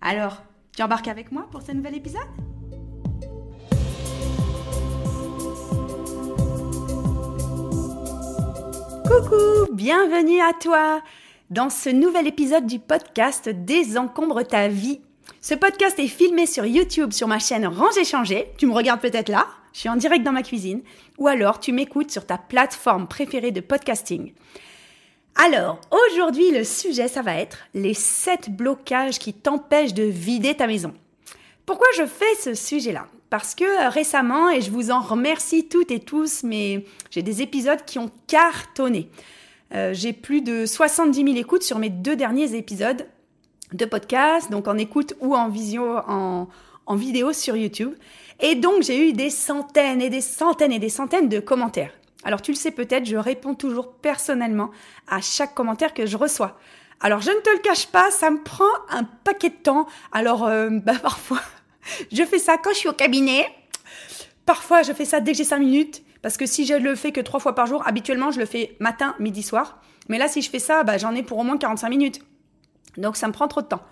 Alors, tu embarques avec moi pour ce nouvel épisode? Coucou, bienvenue à toi dans ce nouvel épisode du podcast Désencombre ta vie. Ce podcast est filmé sur YouTube sur ma chaîne Range Changer. Tu me regardes peut-être là, je suis en direct dans ma cuisine, ou alors tu m'écoutes sur ta plateforme préférée de podcasting. Alors, aujourd'hui, le sujet, ça va être les 7 blocages qui t'empêchent de vider ta maison. Pourquoi je fais ce sujet-là? Parce que euh, récemment, et je vous en remercie toutes et tous, mais j'ai des épisodes qui ont cartonné. Euh, j'ai plus de 70 000 écoutes sur mes deux derniers épisodes de podcast, donc en écoute ou en en vidéo sur YouTube. Et donc j'ai eu des centaines et des centaines et des centaines de commentaires. Alors tu le sais peut-être, je réponds toujours personnellement à chaque commentaire que je reçois. Alors je ne te le cache pas, ça me prend un paquet de temps. Alors euh, bah, parfois, je fais ça quand je suis au cabinet. Parfois, je fais ça dès que j'ai 5 minutes. Parce que si je le fais que trois fois par jour, habituellement, je le fais matin, midi, soir. Mais là, si je fais ça, bah, j'en ai pour au moins 45 minutes. Donc, ça me prend trop de temps.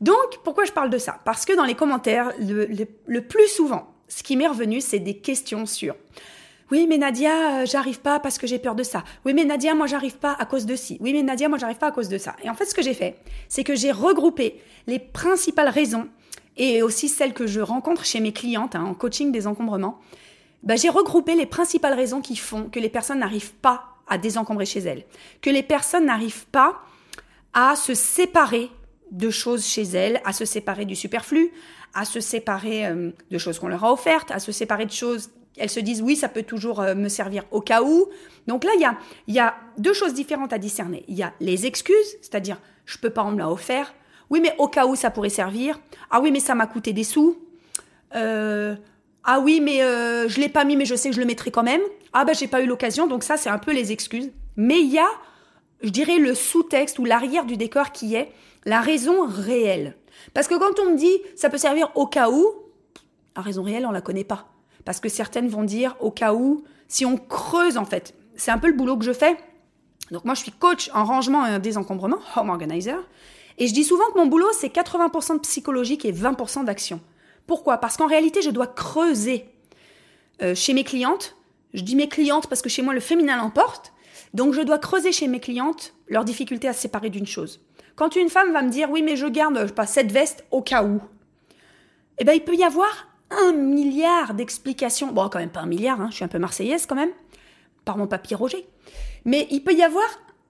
Donc, pourquoi je parle de ça? Parce que dans les commentaires, le plus souvent, ce qui m'est revenu, c'est des questions sur oui, mais Nadia, euh, j'arrive pas parce que j'ai peur de ça. Oui, mais Nadia, moi, j'arrive pas à cause de ci. Oui, mais Nadia, moi, j'arrive pas à cause de ça. Et en fait, ce que j'ai fait, c'est que j'ai regroupé les principales raisons et aussi celles que je rencontre chez mes clientes hein, en coaching des encombrements. Bah, j'ai regroupé les principales raisons qui font que les personnes n'arrivent pas à désencombrer chez elles, que les personnes n'arrivent pas à se séparer de choses chez elles, à se séparer du superflu, à se séparer euh, de choses qu'on leur a offertes, à se séparer de choses elles se disent oui, ça peut toujours euh, me servir au cas où. Donc là, il y a, deux choses différentes à discerner. Il y a les excuses, c'est-à-dire je peux pas, on me l'a offert. Oui, mais au cas où ça pourrait servir. Ah oui, mais ça m'a coûté des sous. Euh, ah oui, mais euh, je l'ai pas mis, mais je sais que je le mettrai quand même. Ah ben j'ai pas eu l'occasion, donc ça c'est un peu les excuses. Mais il y a, je dirais, le sous-texte ou l'arrière du décor qui est la raison réelle. Parce que quand on me dit ça peut servir au cas où, la raison réelle on la connaît pas. Parce que certaines vont dire au cas où, si on creuse en fait, c'est un peu le boulot que je fais. Donc moi je suis coach en rangement et en désencombrement, home organizer, et je dis souvent que mon boulot c'est 80% de psychologique et 20% d'action. Pourquoi? Parce qu'en réalité je dois creuser euh, chez mes clientes. Je dis mes clientes parce que chez moi le féminin l'emporte. Donc je dois creuser chez mes clientes leur difficulté à séparer d'une chose. Quand une femme va me dire oui mais je garde sais pas cette veste au cas où, eh ben il peut y avoir un milliard d'explications. Bon, quand même pas un milliard, hein, je suis un peu marseillaise quand même, par mon papier Roger. Mais il peut y avoir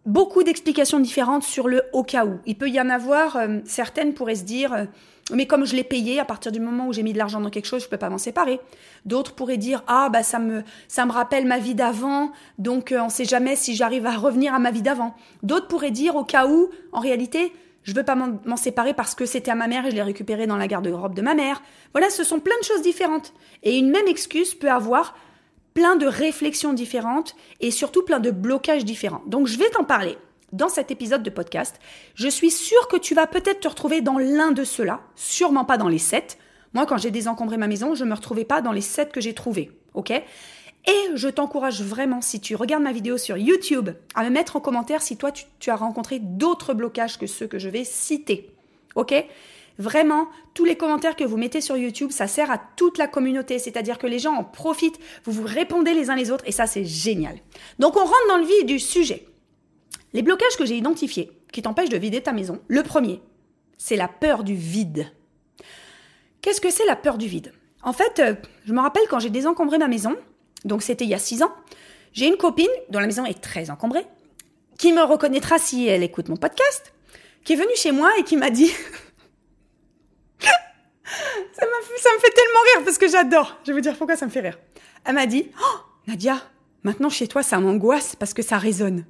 beaucoup d'explications différentes sur le au cas où. Il peut y en avoir, euh, certaines pourraient se dire, euh, mais comme je l'ai payé, à partir du moment où j'ai mis de l'argent dans quelque chose, je peux pas m'en séparer. D'autres pourraient dire, ah bah ça me ça me rappelle ma vie d'avant, donc euh, on sait jamais si j'arrive à revenir à ma vie d'avant. D'autres pourraient dire, au cas où, en réalité, je veux pas m'en séparer parce que c'était à ma mère et je l'ai récupéré dans la garde-robe de ma mère. Voilà, ce sont plein de choses différentes. Et une même excuse peut avoir plein de réflexions différentes et surtout plein de blocages différents. Donc je vais t'en parler dans cet épisode de podcast. Je suis sûre que tu vas peut-être te retrouver dans l'un de ceux-là, sûrement pas dans les sept. Moi, quand j'ai désencombré ma maison, je me retrouvais pas dans les sept que j'ai trouvés. Ok? Et je t'encourage vraiment, si tu regardes ma vidéo sur YouTube, à me mettre en commentaire si toi, tu, as rencontré d'autres blocages que ceux que je vais citer. OK? Vraiment, tous les commentaires que vous mettez sur YouTube, ça sert à toute la communauté, c'est-à-dire que les gens en profitent, vous vous répondez les uns les autres, et ça, c'est génial. Donc, on rentre dans le vif du sujet. Les blocages que j'ai identifiés, qui t'empêchent de vider ta maison, le premier, c'est la peur du vide. Qu'est-ce que c'est la peur du vide? En fait, euh, je me rappelle quand j'ai désencombré ma maison, donc c'était il y a six ans. J'ai une copine dont la maison est très encombrée, qui me reconnaîtra si elle écoute mon podcast, qui est venue chez moi et qui m'a dit... ça, ça me fait tellement rire parce que j'adore. Je vais vous dire pourquoi ça me fait rire. Elle m'a dit, oh, Nadia, maintenant chez toi ça m'angoisse parce que ça résonne.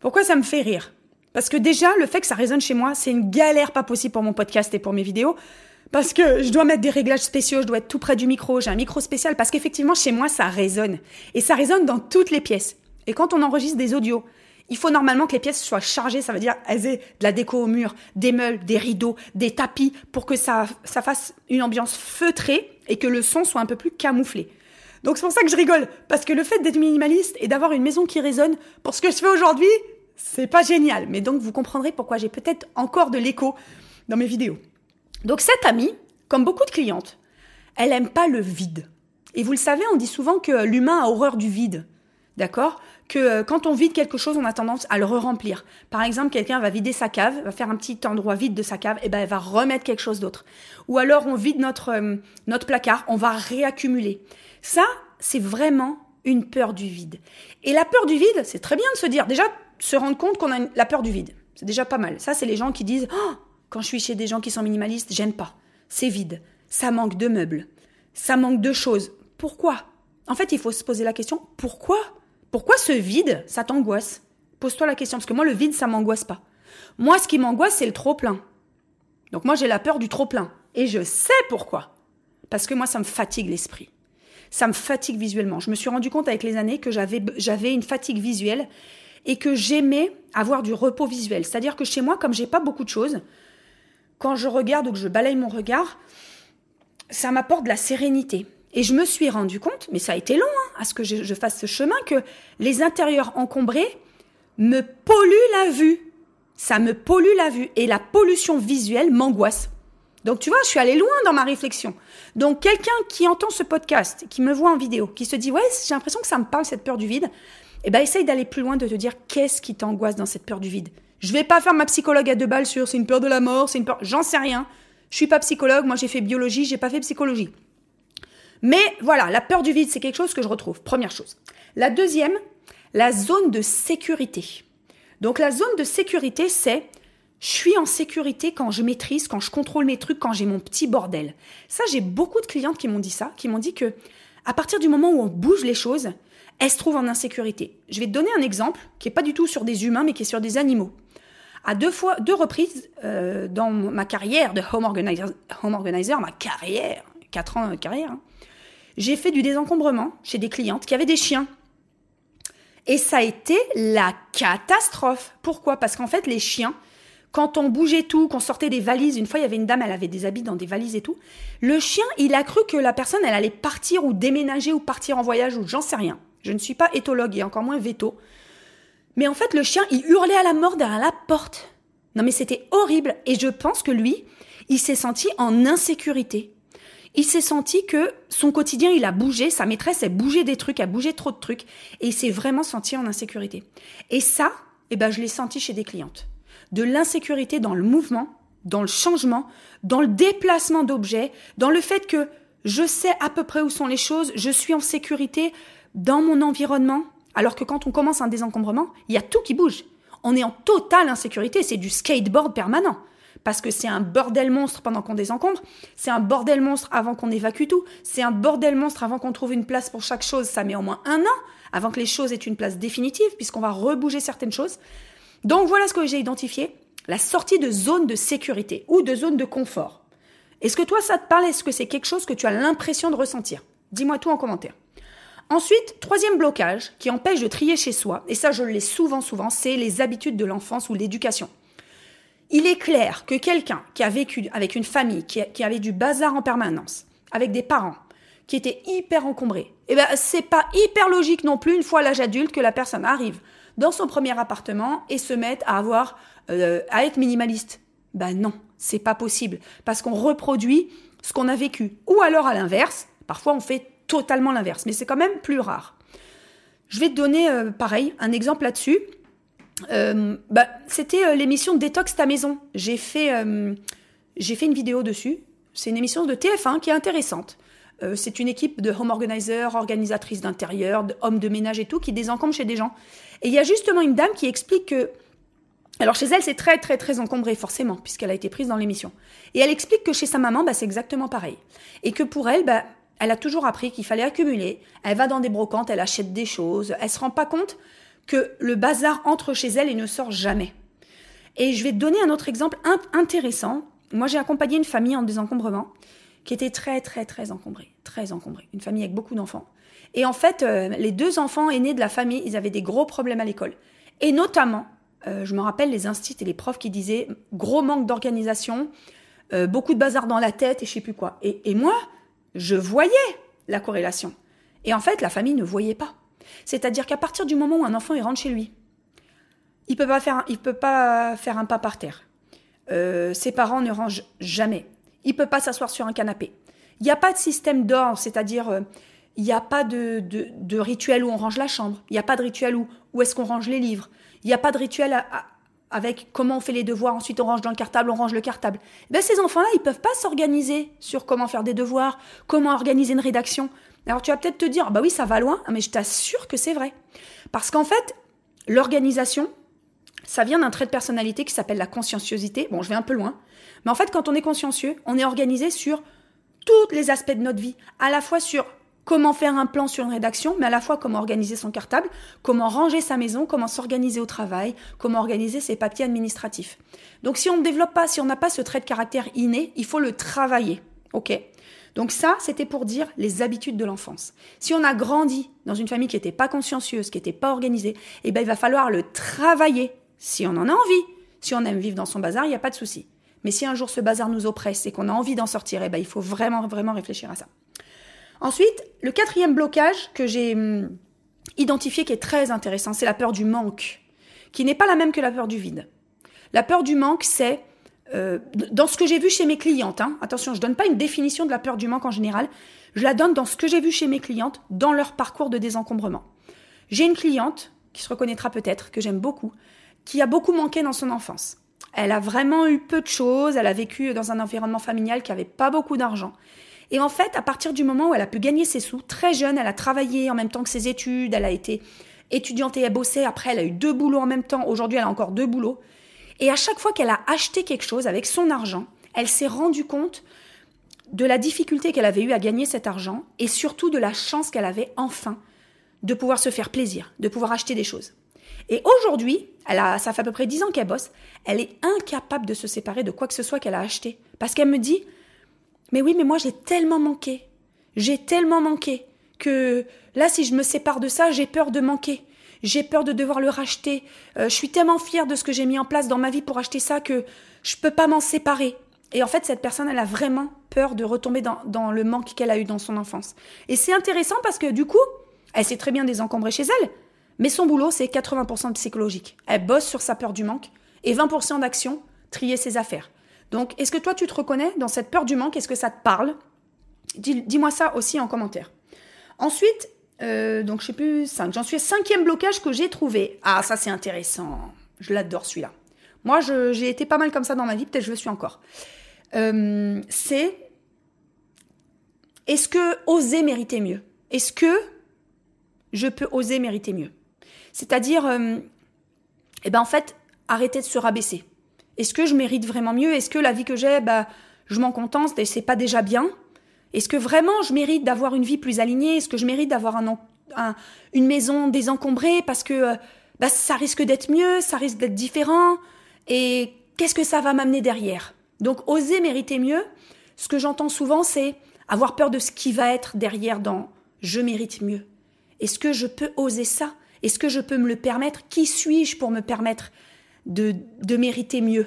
Pourquoi ça me fait rire? Parce que déjà, le fait que ça résonne chez moi, c'est une galère pas possible pour mon podcast et pour mes vidéos. Parce que je dois mettre des réglages spéciaux, je dois être tout près du micro, j'ai un micro spécial, parce qu'effectivement, chez moi, ça résonne. Et ça résonne dans toutes les pièces. Et quand on enregistre des audios, il faut normalement que les pièces soient chargées, ça veut dire elles aient de la déco au mur, des meubles, des rideaux, des tapis, pour que ça, ça fasse une ambiance feutrée et que le son soit un peu plus camouflé. Donc c'est pour ça que je rigole, parce que le fait d'être minimaliste et d'avoir une maison qui résonne, pour ce que je fais aujourd'hui, c'est pas génial. Mais donc vous comprendrez pourquoi j'ai peut-être encore de l'écho dans mes vidéos. Donc cette amie, comme beaucoup de clientes, elle aime pas le vide. Et vous le savez, on dit souvent que l'humain a horreur du vide. D'accord? Que euh, quand on vide quelque chose, on a tendance à le re-remplir. Par exemple, quelqu'un va vider sa cave, va faire un petit endroit vide de sa cave, et ben elle va remettre quelque chose d'autre. Ou alors on vide notre euh, notre placard, on va réaccumuler. Ça, c'est vraiment une peur du vide. Et la peur du vide, c'est très bien de se dire déjà se rendre compte qu'on a la peur du vide. C'est déjà pas mal. Ça, c'est les gens qui disent oh, quand je suis chez des gens qui sont minimalistes, j'aime pas. C'est vide. Ça manque de meubles. Ça manque de choses. Pourquoi? En fait, il faut se poser la question pourquoi? Pourquoi ce vide, ça t'angoisse? Pose-toi la question parce que moi, le vide, ça m'angoisse pas. Moi, ce qui m'angoisse, c'est le trop plein. Donc moi, j'ai la peur du trop plein. Et je sais pourquoi. Parce que moi, ça me fatigue l'esprit. Ça me fatigue visuellement. Je me suis rendu compte avec les années que j'avais, j'avais une fatigue visuelle et que j'aimais avoir du repos visuel. C'est-à-dire que chez moi, comme j'ai pas beaucoup de choses, quand je regarde ou que je balaye mon regard, ça m'apporte de la sérénité. Et je me suis rendu compte, mais ça a été long hein, à ce que je, fasse ce chemin, que les intérieurs encombrés me polluent la vue. Ça me pollue la vue. Et la pollution visuelle m'angoisse. Donc tu vois, je suis allée loin dans ma réflexion. Donc quelqu'un qui entend ce podcast, qui me voit en vidéo, qui se dit ouais, j'ai l'impression que ça me parle cette peur du vide, eh ben essaye d'aller plus loin, de te dire qu'est-ce qui t'angoisse dans cette peur du vide. Je vais pas faire ma psychologue à deux balles sur c'est une peur de la mort, c'est une peur, j'en sais rien. Je suis pas psychologue, moi j'ai fait biologie, j'ai pas fait psychologie. Mais voilà, la peur du vide, c'est quelque chose que je retrouve. Première chose. La deuxième, la zone de sécurité. Donc la zone de sécurité, c'est je suis en sécurité quand je maîtrise, quand je contrôle mes trucs, quand j'ai mon petit bordel. Ça, j'ai beaucoup de clientes qui m'ont dit ça, qui m'ont dit que à partir du moment où on bouge les choses, elles se trouvent en insécurité. Je vais te donner un exemple qui est pas du tout sur des humains, mais qui est sur des animaux. À deux fois, deux reprises euh, dans ma carrière de home organizer, home organizer ma carrière, quatre ans de carrière, hein, j'ai fait du désencombrement chez des clientes qui avaient des chiens. Et ça a été la catastrophe. Pourquoi? Parce qu'en fait, les chiens, quand on bougeait tout, qu'on sortait des valises, une fois il y avait une dame, elle avait des habits dans des valises et tout, le chien, il a cru que la personne, elle allait partir ou déménager ou partir en voyage ou j'en sais rien. Je ne suis pas éthologue et encore moins veto. Mais en fait, le chien, il hurlait à la mort derrière la porte. Non mais c'était horrible et je pense que lui, il s'est senti en insécurité. Il s'est senti que son quotidien, il a bougé, sa maîtresse, a bougé des trucs, a bougé trop de trucs, et il s'est vraiment senti en insécurité. Et ça, eh ben, je l'ai senti chez des clientes de l'insécurité dans le mouvement, dans le changement, dans le déplacement d'objets, dans le fait que je sais à peu près où sont les choses, je suis en sécurité dans mon environnement, alors que quand on commence un désencombrement, il y a tout qui bouge. On est en totale insécurité, c'est du skateboard permanent. Parce que c'est un bordel monstre pendant qu'on désencombre, c'est un bordel monstre avant qu'on évacue tout, c'est un bordel monstre avant qu'on trouve une place pour chaque chose, ça met au moins un an avant que les choses aient une place définitive, puisqu'on va rebouger certaines choses. Donc voilà ce que j'ai identifié, la sortie de zone de sécurité ou de zone de confort. Est-ce que toi ça te parle? Est-ce que c'est quelque chose que tu as l'impression de ressentir? Dis-moi tout en commentaire. Ensuite, troisième blocage qui empêche de trier chez soi, et ça je l'ai souvent souvent, c'est les habitudes de l'enfance ou l'éducation. Il est clair que quelqu'un qui a vécu avec une famille, qui, avait du bazar en permanence, avec des parents qui étaient hyper encombrés, eh ben c'est pas hyper logique non plus une fois l'âge adulte que la personne arrive dans son premier appartement et se mettre à avoir euh, à être minimaliste. Ben non, c'est pas possible parce qu'on reproduit ce qu'on a vécu. Ou alors à l'inverse, parfois on fait totalement l'inverse, mais c'est quand même plus rare. Je vais te donner euh, pareil un exemple là-dessus. Euh, bah, c'était l'émission Détox ta maison. J'ai fait j'ai fait une vidéo dessus. C'est une émission de TF1 qui est intéressante. c'est une équipe de home organizers, organisatrices d'intérieur, hommes de ménage et tout, qui désencombrent chez des gens. Et il y a justement une dame qui explique que alors chez elle, c'est très très très encombré forcément puisqu'elle a été prise dans l'émission. Et elle explique que chez sa maman, bah, c'est exactement pareil. Et que pour elle, bah, elle a toujours appris qu'il fallait accumuler. Elle va dans des brocantes, elle achète des choses. Elle se rend pas compte que le bazar entre chez elle et ne sort jamais. Et je vais te donner un autre exemple intéressant. Moi, j'ai accompagné une famille en désencombrement qui était très, très, très encombrée. Très encombrée. Une famille avec beaucoup d'enfants. Et en fait, euh, les deux enfants aînés de la famille, ils avaient des gros problèmes à l'école. Et notamment, euh, je me rappelle les instituts et les profs qui disaient gros manque d'organisation, euh, beaucoup de bazar dans la tête et je sais plus quoi. Et, et moi, je voyais la corrélation. Et en fait, la famille ne voyait pas. C'est-à-dire qu'à partir du moment où un enfant rentre chez lui, il peut peut pas faire un pas par terre. Euh, ses parents ne rangent jamais. Il peut pas s'asseoir sur un canapé. Il n'y a pas de système d'or, c'est-à-dire euh, il n'y a pas de, rituel où on range la chambre. Il n'y a pas de rituel où, où est-ce qu'on range les livres. Il n'y a pas de rituel avec comment on fait les devoirs. Ensuite, on range dans le cartable, on range le cartable. Ben, ces enfants-là, ils peuvent pas s'organiser sur comment faire des devoirs, comment organiser une rédaction. Alors tu vas peut-être te dire, bah oui, ça va loin, mais je t'assure que c'est vrai. Parce qu'en fait, l'organisation, ça vient d'un trait de personnalité qui s'appelle la conscienciosité. Bon, je vais un peu loin. Mais en fait, quand on est consciencieux, on est organisé sur tous les aspects de notre vie. À la fois sur comment faire un plan sur une rédaction, mais à la fois comment organiser son cartable, comment ranger sa maison, comment s'organiser au travail, comment organiser ses papiers administratifs. Donc si on ne développe pas, si on n'a pas ce trait de caractère inné, il faut le travailler. OK? Donc ça, c'était pour dire les habitudes de l'enfance. Si on a grandi dans une famille qui n'était pas consciencieuse, qui n'était pas organisée, eh ben, il va falloir le travailler si on en a envie. Si on aime vivre dans son bazar, il n'y a pas de souci. Mais si un jour ce bazar nous oppresse et qu'on a envie d'en sortir, eh ben, il faut vraiment, vraiment réfléchir à ça. Ensuite, le quatrième blocage que j'ai hum, identifié qui est très intéressant, c'est la peur du manque, qui n'est pas la même que la peur du vide. La peur du manque, c'est euh, dans ce que j'ai vu chez mes clientes, hein, attention, je donne pas une définition de la peur du manque en général, je la donne dans ce que j'ai vu chez mes clientes, dans leur parcours de désencombrement. J'ai une cliente, qui se reconnaîtra peut-être, que j'aime beaucoup, qui a beaucoup manqué dans son enfance. Elle a vraiment eu peu de choses, elle a vécu dans un environnement familial qui avait pas beaucoup d'argent. Et en fait, à partir du moment où elle a pu gagner ses sous, très jeune, elle a travaillé en même temps que ses études, elle a été étudiante et elle bossait, après elle a eu deux boulots en même temps, aujourd'hui elle a encore deux boulots. Et à chaque fois qu'elle a acheté quelque chose avec son argent, elle s'est rendue compte de la difficulté qu'elle avait eue à gagner cet argent et surtout de la chance qu'elle avait enfin de pouvoir se faire plaisir, de pouvoir acheter des choses. Et aujourd'hui, elle a, ça fait à peu près dix ans qu'elle bosse, elle est incapable de se séparer de quoi que ce soit qu'elle a acheté. Parce qu'elle me dit, mais oui, mais moi j'ai tellement manqué, j'ai tellement manqué, que là si je me sépare de ça, j'ai peur de manquer j'ai peur de devoir le racheter. Euh, je suis tellement fière de ce que j'ai mis en place dans ma vie pour acheter ça que je peux pas m'en séparer. Et en fait, cette personne, elle a vraiment peur de retomber dans, le manque qu'elle a eu dans son enfance. Et c'est intéressant parce que du coup, elle sait très bien désencombrer chez elle, mais son boulot, c'est 80% psychologique. Elle bosse sur sa peur du manque et 20% d'action, trier ses affaires. Donc, est-ce que toi, tu te reconnais dans cette peur du manque? Est-ce que ça te parle? Dis-moi ça aussi en commentaire. Ensuite, euh, donc je sais plus, 5. J'en suis cinquième blocage que j'ai trouvé. Ah, ça c'est intéressant. Je l'adore celui-là. Moi, j'ai été pas mal comme ça dans ma vie, peut-être je le suis encore. Euh, c'est est-ce que oser mériter mieux? Est-ce que je peux oser mériter mieux? C'est-à-dire, euh, eh ben en fait, arrêter de se rabaisser. Est-ce que je mérite vraiment mieux? Est-ce que la vie que j'ai, bah, je m'en contente et c'est pas déjà bien? Est-ce que vraiment je mérite d'avoir une vie plus alignée? Est-ce que je mérite d'avoir un, une maison désencombrée parce que euh, bah, ça risque d'être mieux, ça risque d'être différent? Et qu'est-ce que ça va m'amener derrière? Donc oser mériter mieux, ce que j'entends souvent, c'est avoir peur de ce qui va être derrière dans je mérite mieux. Est-ce que je peux oser ça? Est-ce que je peux me le permettre? Qui suis-je pour me permettre de, mériter mieux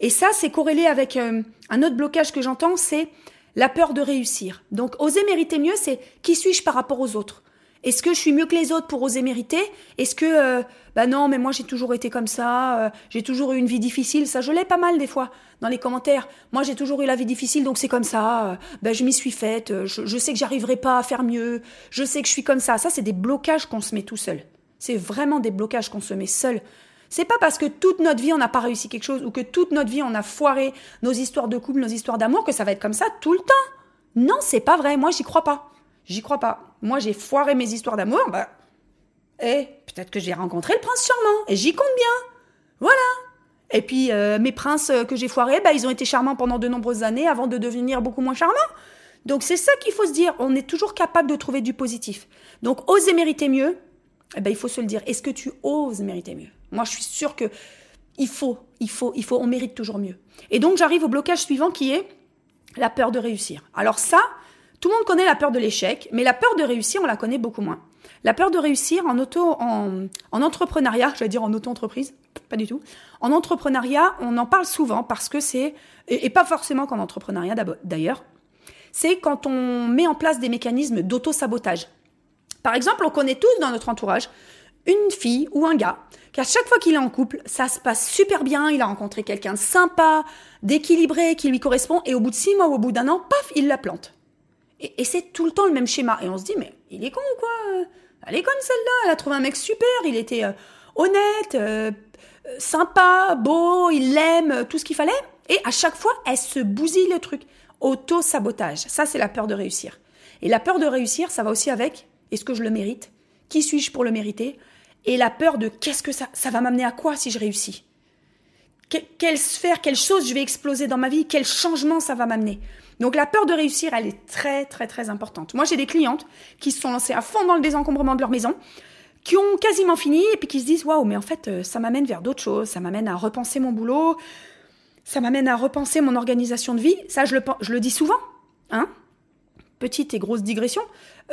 Et ça, c'est corrélé avec euh, un autre blocage que j'entends, c'est la peur de réussir. Donc oser mériter mieux, c'est qui suis-je par rapport aux autres? Est-ce que je suis mieux que les autres pour oser mériter? Est-ce que euh, bah non, mais moi j'ai toujours été comme ça, euh, j'ai toujours eu une vie difficile, ça je l'ai pas mal des fois dans les commentaires. Moi j'ai toujours eu la vie difficile, donc c'est comme ça. Euh, bah, je m'y suis faite. Je, je sais que j'arriverai pas à faire mieux. Je sais que je suis comme ça. Ça c'est des blocages qu'on se met tout seul. C'est vraiment des blocages qu'on se met seul c'est pas parce que toute notre vie on n'a pas réussi quelque chose ou que toute notre vie on a foiré nos histoires de couple, nos histoires d'amour que ça va être comme ça tout le temps. Non, c'est pas vrai. Moi, j'y crois pas. J'y crois pas. Moi, j'ai foiré mes histoires d'amour. Bah, eh, peut-être que j'ai rencontré le prince charmant et j'y compte bien. Voilà. Et puis euh, mes princes euh, que j'ai foirés, bah, ils ont été charmants pendant de nombreuses années avant de devenir beaucoup moins charmants. Donc c'est ça qu'il faut se dire. On est toujours capable de trouver du positif. Donc oser mériter mieux, eh ben, il faut se le dire. Est-ce que tu oses mériter mieux? Moi, je suis sûre que il faut, il faut, il faut, on mérite toujours mieux. Et donc j'arrive au blocage suivant qui est la peur de réussir. Alors ça, tout le monde connaît la peur de l'échec, mais la peur de réussir, on la connaît beaucoup moins. La peur de réussir en auto, en, en entrepreneuriat, dire en auto-entreprise, pas du tout. En entrepreneuriat, on en parle souvent parce que c'est, et, pas forcément qu'en entrepreneuriat d'ailleurs, c'est quand on met en place des mécanismes d'auto-sabotage. Par exemple, on connaît tous dans notre entourage une fille ou un gars qu'à chaque fois qu'il est en couple, ça se passe super bien, il a rencontré quelqu'un de sympa, d'équilibré, qui lui correspond, et au bout de six mois ou au bout d'un an, paf, il la plante. Et, c'est tout le temps le même schéma. Et on se dit, mais il est con ou quoi? Elle est comme celle-là, elle a trouvé un mec super, il était euh, honnête, euh, sympa, beau, il l'aime, tout ce qu'il fallait. Et à chaque fois, elle se bousille le truc. Auto-sabotage. Ça, c'est la peur de réussir. Et la peur de réussir, ça va aussi avec est-ce que je le mérite? Qui suis-je pour le mériter? Et la peur de qu'est-ce que ça, ça va m'amener à quoi si je réussis? Quelle sphère, quelle chose je vais exploser dans ma vie Quel changement ça va m'amener? Donc la peur de réussir, elle est très très très importante. Moi j'ai des clientes qui se sont lancées à fond dans le désencombrement de leur maison, qui ont quasiment fini et puis qui se disent waouh mais en fait euh, ça m'amène vers d'autres choses, ça m'amène à repenser mon boulot, ça m'amène à repenser mon organisation de vie. Ça je le, je le dis souvent, hein petite et grosse digression,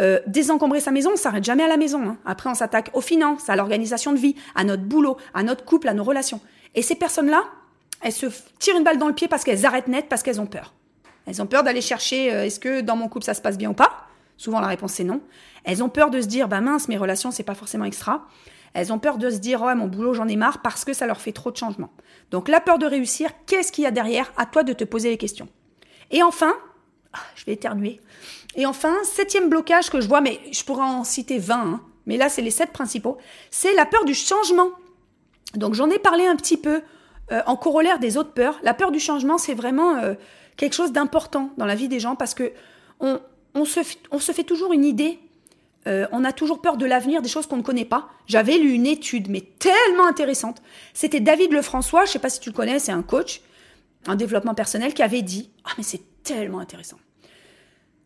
euh, désencombrer sa maison, on s'arrête jamais à la maison. Hein. Après, on s'attaque aux finances, à l'organisation de vie, à notre boulot, à notre couple, à nos relations. Et ces personnes-là, elles se tirent une balle dans le pied parce qu'elles arrêtent net, parce qu'elles ont peur. Elles ont peur d'aller chercher euh, est-ce que dans mon couple ça se passe bien ou pas? Souvent la réponse c'est non. Elles ont peur de se dire bah mince mes relations c'est pas forcément extra. Elles ont peur de se dire ouais mon boulot j'en ai marre parce que ça leur fait trop de changements. Donc la peur de réussir, qu'est-ce qu'il y a derrière? À toi de te poser les questions. Et enfin, ah, je vais éternuer. Et enfin, septième blocage que je vois, mais je pourrais en citer 20, hein, mais là c'est les sept principaux, c'est la peur du changement. Donc j'en ai parlé un petit peu euh, en corollaire des autres peurs. La peur du changement, c'est vraiment euh, quelque chose d'important dans la vie des gens parce que on, se, fait toujours une idée. Euh, on a toujours peur de l'avenir, des choses qu'on ne connaît pas. J'avais lu une étude, mais tellement intéressante. C'était David Lefrançois, je ne sais pas si tu le connais, c'est un coach, un développement personnel, qui avait dit Ah, mais c'est tellement intéressant.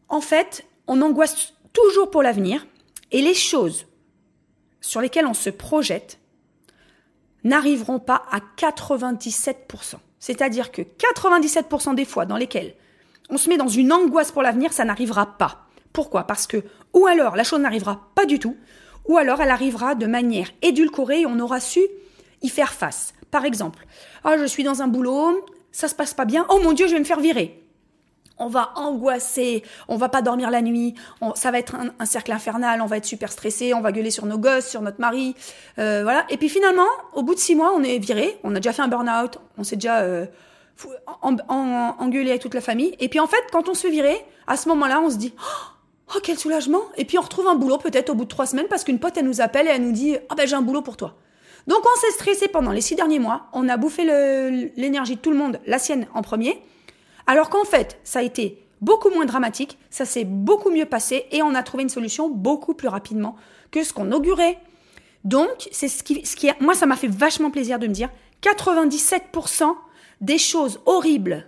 En fait, on angoisse toujours pour l'avenir et les choses sur lesquelles on se projette n'arriveront pas à 97%. C'est-à-dire que 97% des fois dans lesquelles on se met dans une angoisse pour l'avenir, ça n'arrivera pas. Pourquoi? Parce que ou alors la chose n'arrivera pas du tout, ou alors elle arrivera de manière édulcorée et on aura su y faire face. Par exemple, ah, je suis dans un boulot, ça se passe pas bien, oh mon Dieu, je vais me faire virer on va angoisser, on va pas dormir la nuit, ça va être un, cercle infernal, on va être super stressé, on va gueuler sur nos gosses, sur notre mari, euh, voilà. Et puis finalement, au bout de six mois, on est viré, on a déjà fait un burn-out, on s'est déjà euh, engueulé avec toute la famille. Et puis en fait, quand on se fait virer, à ce moment-là, on se dit oh quel soulagement Et puis on retrouve un boulot peut-être au bout de trois semaines parce qu'une pote elle nous appelle et elle nous dit ah ben j'ai un boulot pour toi. Donc on s'est stressé pendant les six derniers mois, on a bouffé l'énergie de tout le monde, la sienne en premier. Alors qu'en fait, ça a été beaucoup moins dramatique, ça s'est beaucoup mieux passé et on a trouvé une solution beaucoup plus rapidement que ce qu'on augurait. Donc, c'est ce qui, ce qui, moi, ça m'a fait vachement plaisir de me dire 97% des choses horribles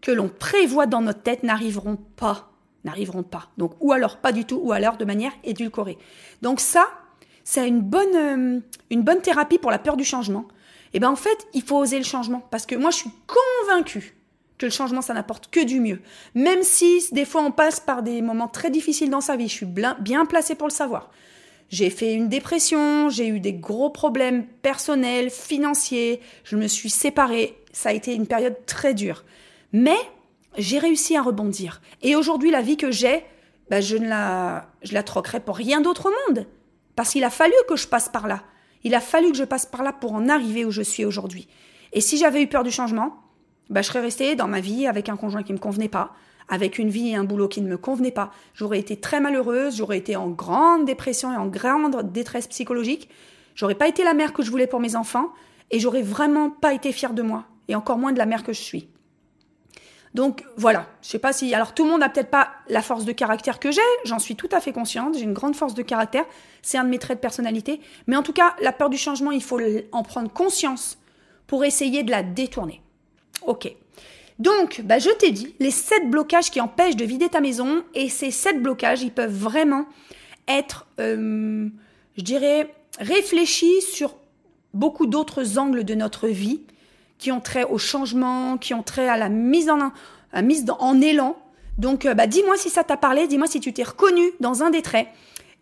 que l'on prévoit dans notre tête n'arriveront pas, n'arriveront pas. Donc, ou alors pas du tout, ou alors de manière édulcorée. Donc ça, c'est une bonne, euh, une bonne thérapie pour la peur du changement. Et eh ben en fait, il faut oser le changement parce que moi, je suis convaincue que le changement, ça n'apporte que du mieux. Même si des fois on passe par des moments très difficiles dans sa vie, je suis bien placée pour le savoir. J'ai fait une dépression, j'ai eu des gros problèmes personnels, financiers, je me suis séparée, ça a été une période très dure. Mais j'ai réussi à rebondir. Et aujourd'hui, la vie que j'ai, bah, je ne la, je la troquerai pour rien d'autre au monde. Parce qu'il a fallu que je passe par là. Il a fallu que je passe par là pour en arriver où je suis aujourd'hui. Et si j'avais eu peur du changement, bah, je serais restée dans ma vie avec un conjoint qui ne me convenait pas, avec une vie et un boulot qui ne me convenaient pas. J'aurais été très malheureuse, j'aurais été en grande dépression et en grande détresse psychologique. J'aurais pas été la mère que je voulais pour mes enfants et j'aurais vraiment pas été fière de moi et encore moins de la mère que je suis. Donc voilà, je sais pas si alors tout le monde n'a peut-être pas la force de caractère que j'ai, j'en suis tout à fait consciente, j'ai une grande force de caractère, c'est un de mes traits de personnalité, mais en tout cas, la peur du changement, il faut en prendre conscience pour essayer de la détourner. Ok. Donc, bah, je t'ai dit, les sept blocages qui empêchent de vider ta maison, et ces sept blocages, ils peuvent vraiment être, euh, je dirais, réfléchis sur beaucoup d'autres angles de notre vie qui ont trait au changement, qui ont trait à la mise en, mise en élan. Donc, euh, bah, dis-moi si ça t'a parlé, dis-moi si tu t'es reconnu dans un des traits.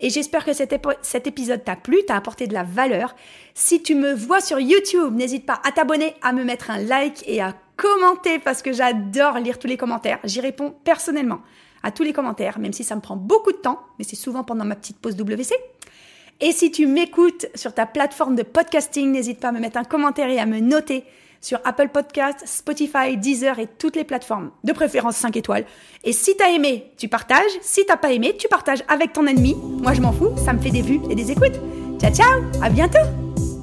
Et j'espère que cet, cet épisode t'a plu, t'a apporté de la valeur. Si tu me vois sur YouTube, n'hésite pas à t'abonner, à me mettre un like et à commenter parce que j'adore lire tous les commentaires. J'y réponds personnellement à tous les commentaires, même si ça me prend beaucoup de temps, mais c'est souvent pendant ma petite pause WC. Et si tu m'écoutes sur ta plateforme de podcasting, n'hésite pas à me mettre un commentaire et à me noter sur Apple Podcasts, Spotify, Deezer et toutes les plateformes. De préférence 5 étoiles. Et si t'as aimé, tu partages. Si t'as pas aimé, tu partages avec ton ennemi. Moi, je m'en fous. Ça me fait des vues et des écoutes. Ciao, ciao. À bientôt.